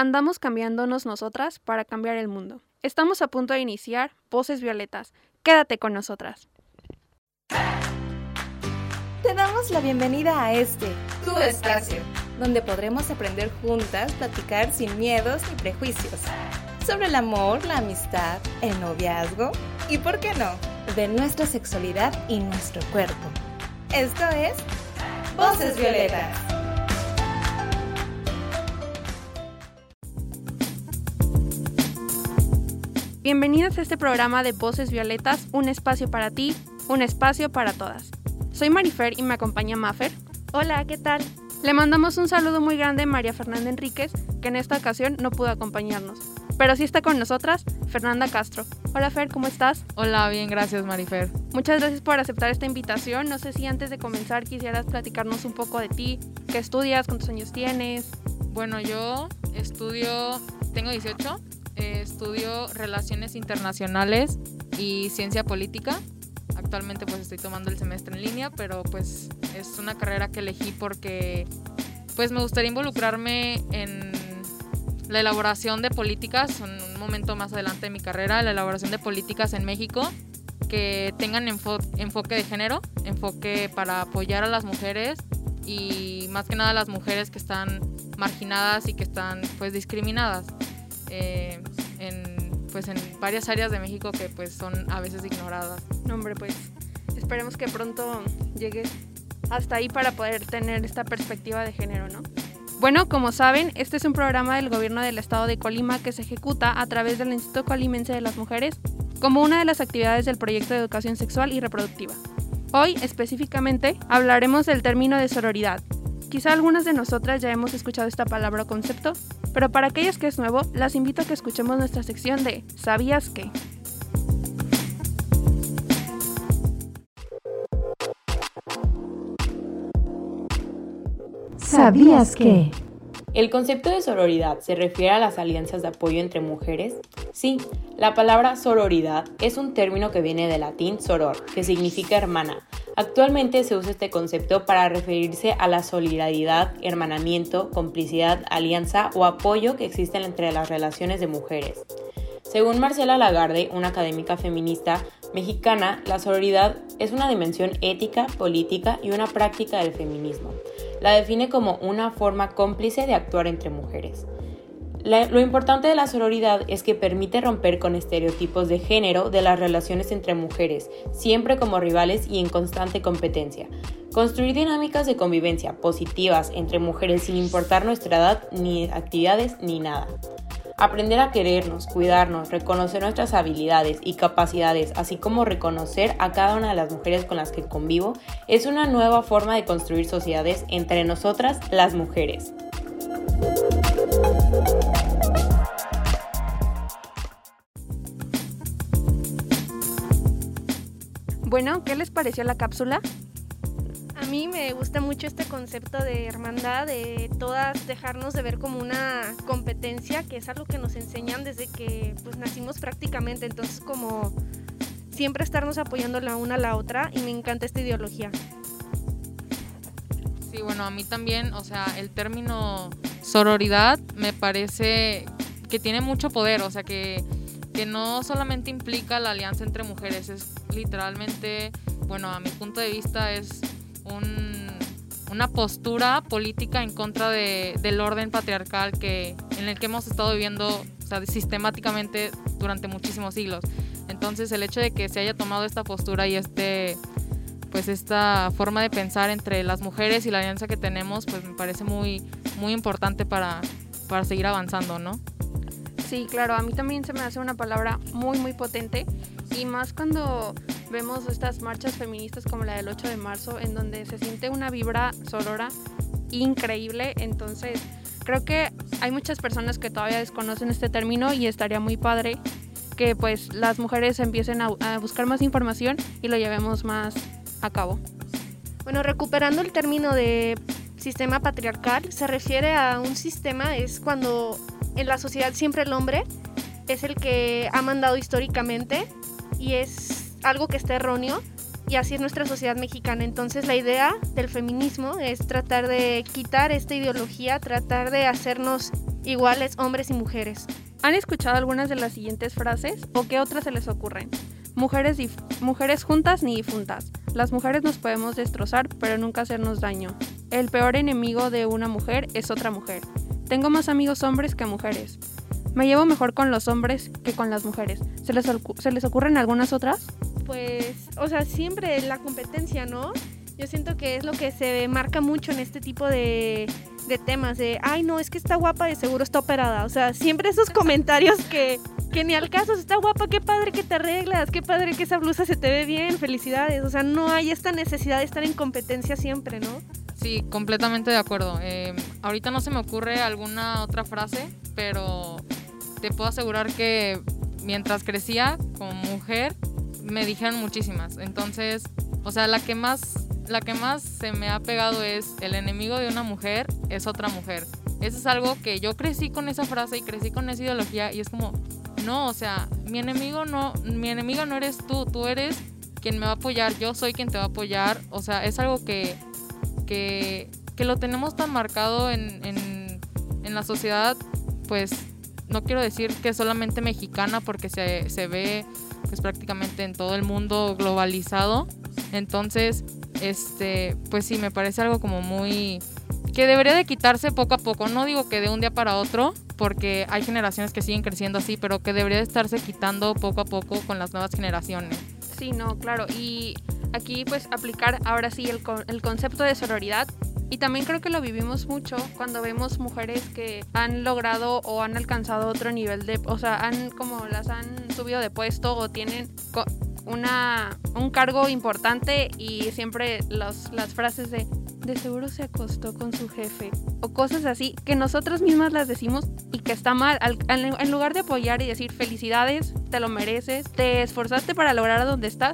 Andamos cambiándonos nosotras para cambiar el mundo. Estamos a punto de iniciar Voces Violetas. Quédate con nosotras. Te damos la bienvenida a este, tu espacio, donde podremos aprender juntas, platicar sin miedos ni prejuicios. Sobre el amor, la amistad, el noviazgo y, ¿por qué no?, de nuestra sexualidad y nuestro cuerpo. Esto es Voces Violetas. Bienvenidas a este programa de Voces Violetas, un espacio para ti, un espacio para todas. Soy Marifer y me acompaña Mafer. Hola, ¿qué tal? Le mandamos un saludo muy grande a María Fernanda Enríquez, que en esta ocasión no pudo acompañarnos. Pero sí está con nosotras Fernanda Castro. Hola Fer, ¿cómo estás? Hola, bien, gracias Marifer. Muchas gracias por aceptar esta invitación. No sé si antes de comenzar quisieras platicarnos un poco de ti, qué estudias, cuántos años tienes. Bueno, yo estudio, tengo 18, eh, estudio Relaciones Internacionales y Ciencia Política. Actualmente pues estoy tomando el semestre en línea, pero pues es una carrera que elegí porque pues me gustaría involucrarme en la elaboración de políticas, en un momento más adelante de mi carrera, la elaboración de políticas en México que tengan enfoque de género, enfoque para apoyar a las mujeres y más que nada a las mujeres que están marginadas y que están pues discriminadas. Eh, en, pues en varias áreas de México que pues son a veces ignoradas. No, hombre, pues esperemos que pronto llegues hasta ahí para poder tener esta perspectiva de género, ¿no? Bueno, como saben, este es un programa del gobierno del estado de Colima que se ejecuta a través del Instituto Colimense de las Mujeres como una de las actividades del proyecto de educación sexual y reproductiva. Hoy, específicamente, hablaremos del término de sororidad, Quizá algunas de nosotras ya hemos escuchado esta palabra o concepto, pero para aquellas que es nuevo, las invito a que escuchemos nuestra sección de ¿Sabías qué? ¿Sabías qué? ¿El concepto de sororidad se refiere a las alianzas de apoyo entre mujeres? Sí, la palabra sororidad es un término que viene del latín soror, que significa hermana. Actualmente se usa este concepto para referirse a la solidaridad, hermanamiento, complicidad, alianza o apoyo que existen entre las relaciones de mujeres. Según Marcela Lagarde, una académica feminista mexicana, la sororidad es una dimensión ética, política y una práctica del feminismo la define como una forma cómplice de actuar entre mujeres. Lo importante de la sororidad es que permite romper con estereotipos de género de las relaciones entre mujeres, siempre como rivales y en constante competencia. Construir dinámicas de convivencia positivas entre mujeres sin importar nuestra edad, ni actividades, ni nada. Aprender a querernos, cuidarnos, reconocer nuestras habilidades y capacidades, así como reconocer a cada una de las mujeres con las que convivo, es una nueva forma de construir sociedades entre nosotras las mujeres. Bueno, ¿qué les pareció la cápsula? A mí me gusta mucho este concepto de hermandad, de todas dejarnos de ver como una competencia, que es algo que nos enseñan desde que pues nacimos prácticamente, entonces como siempre estarnos apoyando la una a la otra y me encanta esta ideología. Sí, bueno, a mí también, o sea, el término sororidad me parece que tiene mucho poder, o sea, que, que no solamente implica la alianza entre mujeres, es literalmente, bueno, a mi punto de vista es una postura política en contra del orden patriarcal que, en el que hemos estado viviendo sistemáticamente durante muchísimos siglos. Entonces el hecho de que se haya tomado esta postura y este pues esta forma de pensar entre las mujeres y la alianza que tenemos, pues me parece muy, muy importante para, para seguir avanzando, ¿no? Sí, claro, a mí también se me hace una palabra muy, muy potente y más cuando vemos estas marchas feministas como la del 8 de marzo, en donde se siente una vibra sorora increíble. Entonces, creo que hay muchas personas que todavía desconocen este término y estaría muy padre que pues las mujeres empiecen a, a buscar más información y lo llevemos más a cabo. Bueno, recuperando el término de sistema patriarcal, se refiere a un sistema, es cuando en la sociedad siempre el hombre es el que ha mandado históricamente y es algo que está erróneo y así es nuestra sociedad mexicana. Entonces la idea del feminismo es tratar de quitar esta ideología, tratar de hacernos iguales hombres y mujeres. ¿Han escuchado algunas de las siguientes frases o qué otras se les ocurren? Mujeres, mujeres juntas ni difuntas. Las mujeres nos podemos destrozar, pero nunca hacernos daño. El peor enemigo de una mujer es otra mujer. Tengo más amigos hombres que mujeres. Me llevo mejor con los hombres que con las mujeres. ¿Se les, ¿Se les ocurren algunas otras? Pues, o sea, siempre la competencia, ¿no? Yo siento que es lo que se marca mucho en este tipo de, de temas, de, ay, no, es que está guapa, de seguro está operada. O sea, siempre esos comentarios que, que ni al caso, está guapa, qué padre que te arreglas, qué padre que esa blusa se te ve bien, felicidades. O sea, no hay esta necesidad de estar en competencia siempre, ¿no? Sí, completamente de acuerdo. Eh, ahorita no se me ocurre alguna otra frase, pero te puedo asegurar que mientras crecía como mujer, me dijeron muchísimas. Entonces, o sea, la que más la que más se me ha pegado es el enemigo de una mujer es otra mujer. Eso es algo que yo crecí con esa frase y crecí con esa ideología y es como, no, o sea, mi enemigo no, mi enemigo no eres tú, tú eres quien me va a apoyar, yo soy quien te va a apoyar. O sea, es algo que, que, lo tenemos tan marcado en, en, en, la sociedad, pues no quiero decir que solamente mexicana porque se, se ve pues prácticamente en todo el mundo globalizado. Entonces, este, pues sí, me parece algo como muy que debería de quitarse poco a poco. No digo que de un día para otro, porque hay generaciones que siguen creciendo así, pero que debería de estarse quitando poco a poco con las nuevas generaciones. Sí, no, claro. Y aquí pues aplicar ahora sí el, el concepto de sororidad. Y también creo que lo vivimos mucho cuando vemos mujeres que han logrado o han alcanzado otro nivel de, o sea, han como las han subido de puesto o tienen una, un cargo importante y siempre los, las frases de de seguro se acostó con su jefe o cosas así que nosotras mismas las decimos y que está mal. En lugar de apoyar y decir felicidades te lo mereces te esforzaste para lograr a donde estás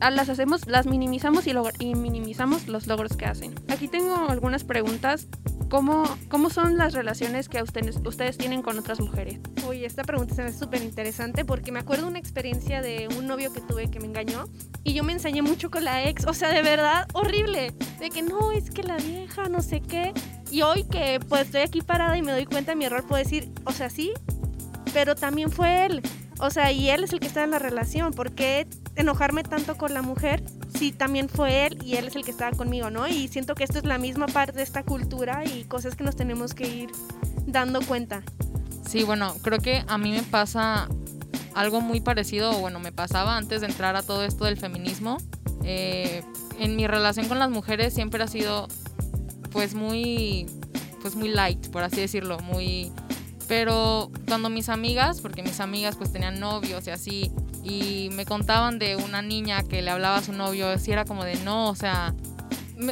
las hacemos, las minimizamos y, y, minimizamos los logros que hacen. Aquí tengo algunas preguntas. ¿Cómo, cómo son las relaciones que ustedes, ustedes tienen con otras mujeres? Uy, esta pregunta se ve súper interesante porque me acuerdo una experiencia de un novio que tuve que me engañó y yo me ensañé mucho con la ex, o sea, de verdad, horrible. De que no, es que la vieja, no sé qué. Y hoy que pues estoy aquí parada y me doy cuenta de mi error, puedo decir, o sea, sí, pero también fue él. O sea, y él es el que está en la relación. ¿Por qué enojarme tanto con la mujer si también fue él y él es el que estaba conmigo, ¿no? Y siento que esto es la misma parte de esta cultura y cosas que nos tenemos que ir dando cuenta. Sí, bueno, creo que a mí me pasa algo muy parecido, bueno, me pasaba antes de entrar a todo esto del feminismo. Eh, en mi relación con las mujeres siempre ha sido pues muy pues muy light, por así decirlo, muy pero cuando mis amigas, porque mis amigas pues tenían novios y así, y me contaban de una niña que le hablaba a su novio, así era como de no, o sea,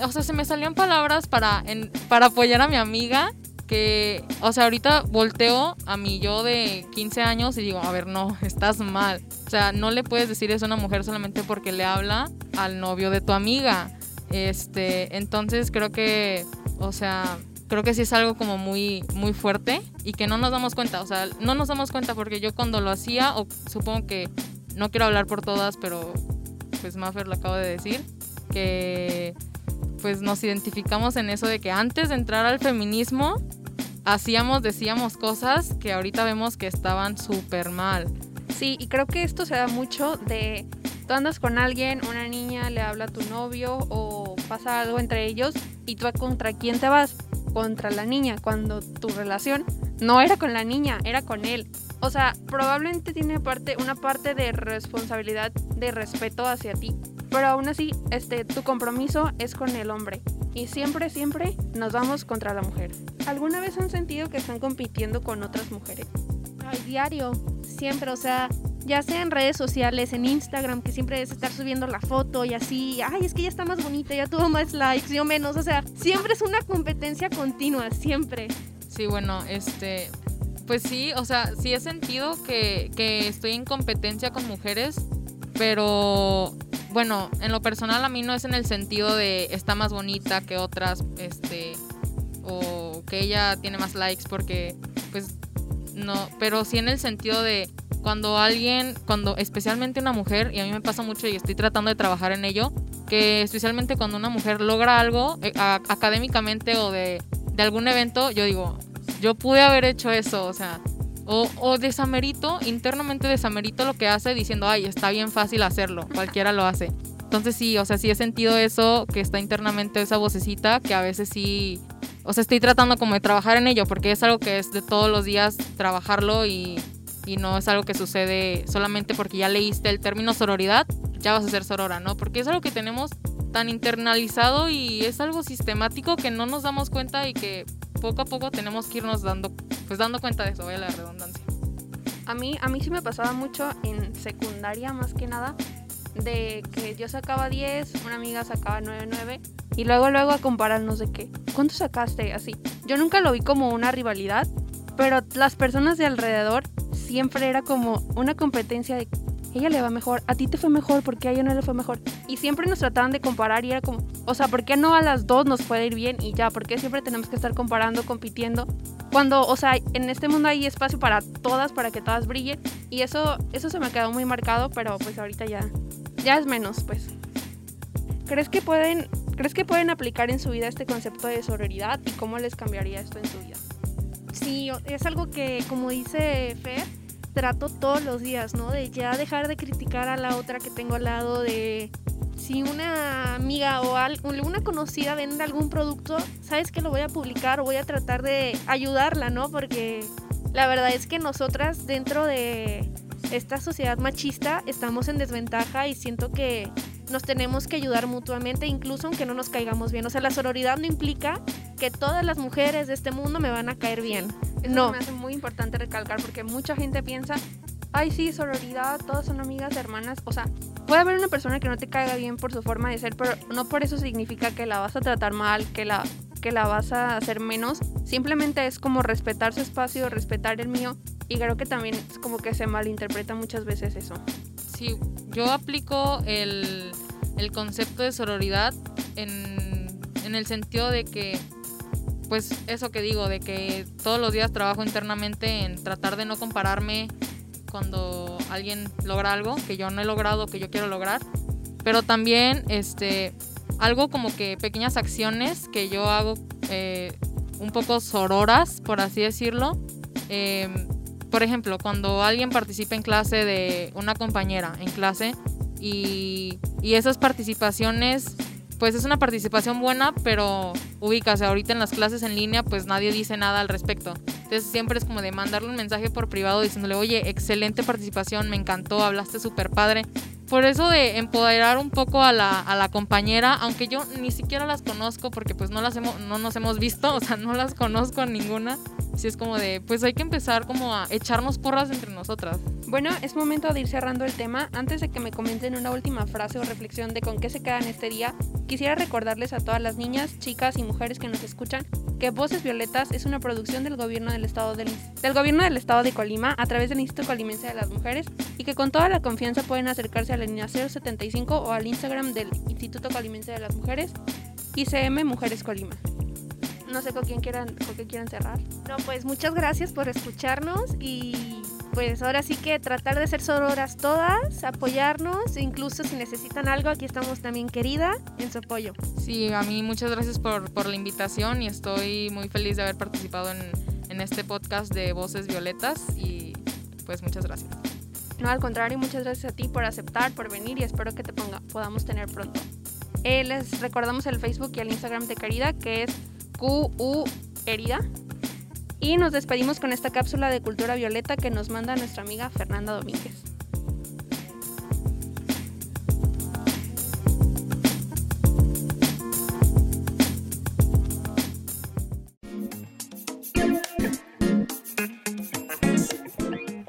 o sea, se me salían palabras para, para apoyar a mi amiga que, o sea, ahorita volteo a mi yo de 15 años y digo, a ver, no, estás mal. O sea, no le puedes decir eso una mujer solamente porque le habla al novio de tu amiga. Este, entonces creo que, o sea, creo que sí es algo como muy, muy fuerte y que no nos damos cuenta. O sea, no nos damos cuenta porque yo cuando lo hacía, o supongo que no quiero hablar por todas, pero pues Maffer lo acabo de decir, que pues nos identificamos en eso de que antes de entrar al feminismo hacíamos, decíamos cosas que ahorita vemos que estaban súper mal. Sí, y creo que esto se da mucho de tú andas con alguien, una niña le habla a tu novio o pasa algo entre ellos y tú contra quién te vas contra la niña cuando tu relación no era con la niña, era con él. O sea, probablemente tiene parte, una parte de responsabilidad, de respeto hacia ti. Pero aún así, este, tu compromiso es con el hombre. Y siempre, siempre nos vamos contra la mujer. ¿Alguna vez han sentido que están compitiendo con otras mujeres? Al diario, siempre, o sea, ya sea en redes sociales, en Instagram, que siempre es estar subiendo la foto y así, ay, es que ella está más bonita, ya tuvo más likes, yo menos, o sea, siempre es una competencia continua, siempre. Sí, bueno, este, pues sí, o sea, sí he sentido que, estoy en competencia con mujeres, pero bueno, en lo personal a mí no es en el sentido de está más bonita que otras, este, o que ella tiene más likes porque, pues, no, pero sí en el sentido de cuando alguien, cuando especialmente una mujer, y a mí me pasa mucho y estoy tratando de trabajar en ello, que especialmente cuando una mujer logra algo eh, académicamente o de, de, algún evento, yo digo, yo pude haber hecho eso, o sea, o, o desamerito, internamente desamerito lo que hace diciendo, ay, está bien fácil hacerlo, cualquiera lo hace. Entonces sí, o sea, sí he sentido eso, que está internamente esa vocecita, que a veces sí, o sea, estoy tratando como de trabajar en ello, porque es algo que es de todos los días trabajarlo y, y no es algo que sucede solamente porque ya leíste el término sororidad, ya vas a ser sorora, ¿no? Porque es algo que tenemos tan internalizado y es algo sistemático que no nos damos cuenta y que poco a poco tenemos que irnos dando, pues dando cuenta de eso, vaya la redundancia. A mí, a mí sí me pasaba mucho en secundaria más que nada, de que yo sacaba 10, una amiga sacaba 9, 9 y luego luego a compararnos de que, ¿cuánto sacaste? Así. Yo nunca lo vi como una rivalidad, pero las personas de alrededor siempre era como una competencia de ella le va mejor, a ti te fue mejor, porque a ella no le fue mejor. Y siempre nos trataban de comparar y era como, o sea, ¿por qué no a las dos nos puede ir bien y ya? ¿Por qué siempre tenemos que estar comparando, compitiendo? Cuando, o sea, en este mundo hay espacio para todas, para que todas brillen. Y eso, eso se me quedó muy marcado, pero pues ahorita ya, ya es menos, pues. ¿Crees que pueden, crees que pueden aplicar en su vida este concepto de sororidad y cómo les cambiaría esto en su vida? Sí, es algo que, como dice Fer, trato todos los días, ¿no? De ya dejar de criticar a la otra que tengo al lado, de si una amiga o una conocida vende algún producto, sabes que lo voy a publicar o voy a tratar de ayudarla, ¿no? Porque la verdad es que nosotras dentro de esta sociedad machista estamos en desventaja y siento que nos tenemos que ayudar mutuamente, incluso aunque no nos caigamos bien. O sea, la sororidad no implica que todas las mujeres de este mundo me van a caer bien. Eso no. me hace muy importante recalcar porque mucha gente piensa, ay sí, sororidad, todas son amigas, hermanas. O sea, puede haber una persona que no te caiga bien por su forma de ser, pero no por eso significa que la vas a tratar mal, que la, que la vas a hacer menos. Simplemente es como respetar su espacio, respetar el mío. Y creo que también es como que se malinterpreta muchas veces eso. Sí, yo aplico el, el concepto de sororidad en, en el sentido de que pues eso que digo, de que todos los días trabajo internamente en tratar de no compararme cuando alguien logra algo que yo no he logrado, que yo quiero lograr. Pero también este, algo como que pequeñas acciones que yo hago eh, un poco sororas, por así decirlo. Eh, por ejemplo, cuando alguien participa en clase de una compañera en clase y, y esas participaciones pues es una participación buena, pero ubícase, ahorita en las clases en línea, pues nadie dice nada al respecto. Entonces siempre es como de mandarle un mensaje por privado diciéndole, oye, excelente participación, me encantó, hablaste súper padre. Por eso de empoderar un poco a la, a la, compañera, aunque yo ni siquiera las conozco porque pues no las hemos, no nos hemos visto, o sea, no las conozco ninguna. Si es como de, pues hay que empezar como a echarnos porras entre nosotras. Bueno, es momento de ir cerrando el tema. Antes de que me comenten una última frase o reflexión de con qué se quedan este día, quisiera recordarles a todas las niñas, chicas y mujeres que nos escuchan que Voces Violetas es una producción del gobierno del estado del, gobierno del estado de Colima a través del Instituto Colimense de las Mujeres y que con toda la confianza pueden acercarse a la línea 075 o al Instagram del Instituto Colimense de las Mujeres ICM Mujeres Colima. No sé con quién quieran, con qué quieran cerrar. No, pues muchas gracias por escucharnos y pues ahora sí que tratar de ser sororas todas, apoyarnos, incluso si necesitan algo, aquí estamos también querida en su apoyo. Sí, a mí muchas gracias por, por la invitación y estoy muy feliz de haber participado en, en este podcast de Voces Violetas y pues muchas gracias. No, al contrario, muchas gracias a ti por aceptar, por venir y espero que te ponga, podamos tener pronto. Eh, les recordamos el Facebook y el Instagram de Querida, que es QU Herida. Y nos despedimos con esta cápsula de cultura violeta que nos manda nuestra amiga Fernanda Domínguez.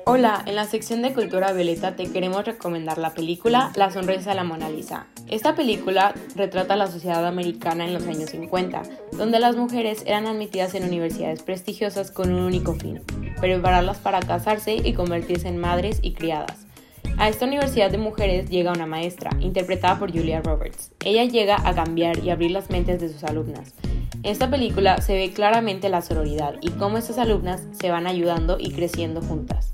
Hola, en la sección de Cultura Violeta te queremos recomendar la película La sonrisa de la Mona Lisa. Esta película retrata la sociedad americana en los años 50, donde las mujeres eran admitidas en universidades prestigiosas con un único fin, prepararlas para casarse y convertirse en madres y criadas. A esta universidad de mujeres llega una maestra, interpretada por Julia Roberts. Ella llega a cambiar y abrir las mentes de sus alumnas. En esta película se ve claramente la sororidad y cómo estas alumnas se van ayudando y creciendo juntas.